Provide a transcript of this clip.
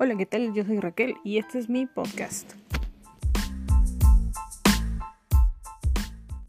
Hola, ¿qué tal? Yo soy Raquel y este es mi podcast.